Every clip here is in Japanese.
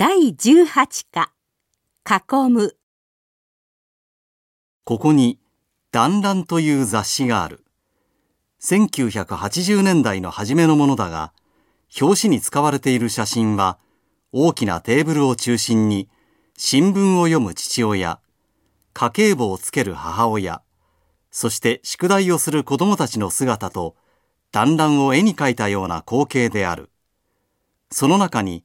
第18課囲むここに「団らん」という雑誌がある。1980年代の初めのものだが、表紙に使われている写真は、大きなテーブルを中心に、新聞を読む父親、家計簿をつける母親、そして宿題をする子供たちの姿と、団らんを絵に描いたような光景である。その中に、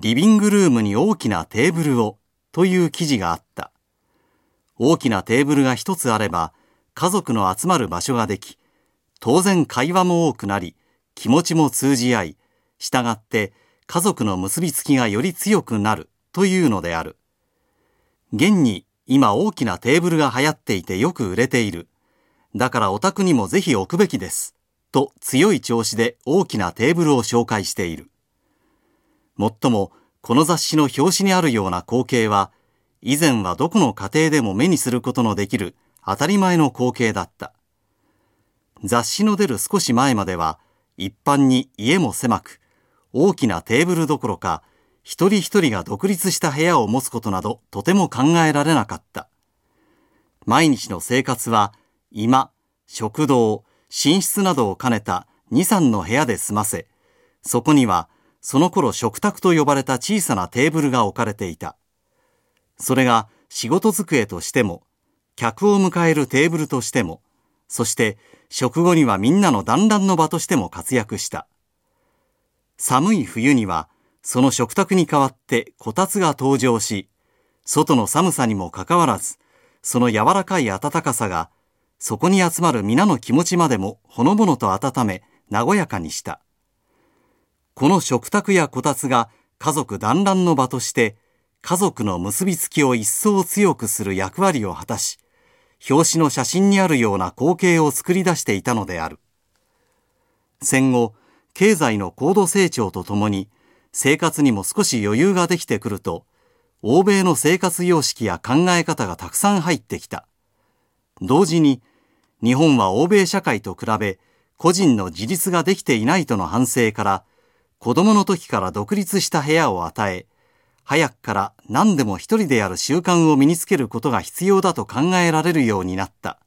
リビングルームに大きなテーブルをという記事があった。大きなテーブルが一つあれば家族の集まる場所ができ、当然会話も多くなり、気持ちも通じ合い、従って家族の結びつきがより強くなるというのである。現に今大きなテーブルが流行っていてよく売れている。だからお宅にもぜひ置くべきです。と強い調子で大きなテーブルを紹介している。もっとも、この雑誌の表紙にあるような光景は、以前はどこの家庭でも目にすることのできる当たり前の光景だった。雑誌の出る少し前までは、一般に家も狭く、大きなテーブルどころか、一人一人が独立した部屋を持つことなどとても考えられなかった。毎日の生活は、居間、食堂、寝室などを兼ねた2、3の部屋で済ませ、そこにはその頃食卓と呼ばれた小さなテーブルが置かれていた。それが仕事机としても、客を迎えるテーブルとしても、そして食後にはみんなの団らんの場としても活躍した。寒い冬には、その食卓に代わってこたつが登場し、外の寒さにもかかわらず、その柔らかい暖かさが、そこに集まる皆の気持ちまでもほのぼのと温め、和やかにした。この食卓やこたつが家族団らんの場として家族の結びつきを一層強くする役割を果たし、表紙の写真にあるような光景を作り出していたのである。戦後、経済の高度成長とともに生活にも少し余裕ができてくると、欧米の生活様式や考え方がたくさん入ってきた。同時に、日本は欧米社会と比べ、個人の自立ができていないとの反省から、子供の時から独立した部屋を与え、早くから何でも一人でやる習慣を身につけることが必要だと考えられるようになった。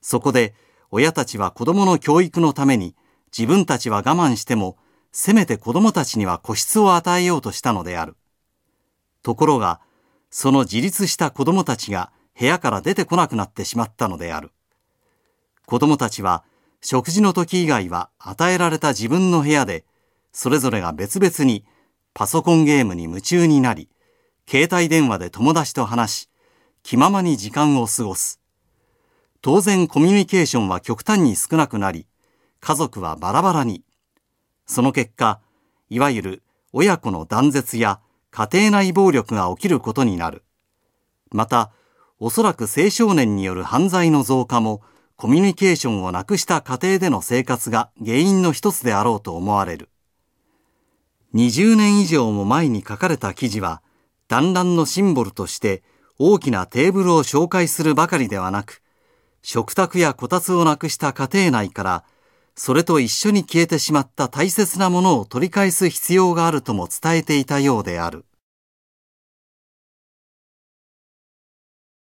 そこで親たちは子供の教育のために自分たちは我慢してもせめて子供たちには個室を与えようとしたのである。ところが、その自立した子供たちが部屋から出てこなくなってしまったのである。子供たちは食事の時以外は与えられた自分の部屋でそれぞれが別々にパソコンゲームに夢中になり、携帯電話で友達と話し、気ままに時間を過ごす。当然コミュニケーションは極端に少なくなり、家族はバラバラに。その結果、いわゆる親子の断絶や家庭内暴力が起きることになる。また、おそらく青少年による犯罪の増加もコミュニケーションをなくした家庭での生活が原因の一つであろうと思われる。20年以上も前に書かれた記事は、団らんのシンボルとして大きなテーブルを紹介するばかりではなく、食卓やこたつをなくした家庭内から、それと一緒に消えてしまった大切なものを取り返す必要があるとも伝えていたようである。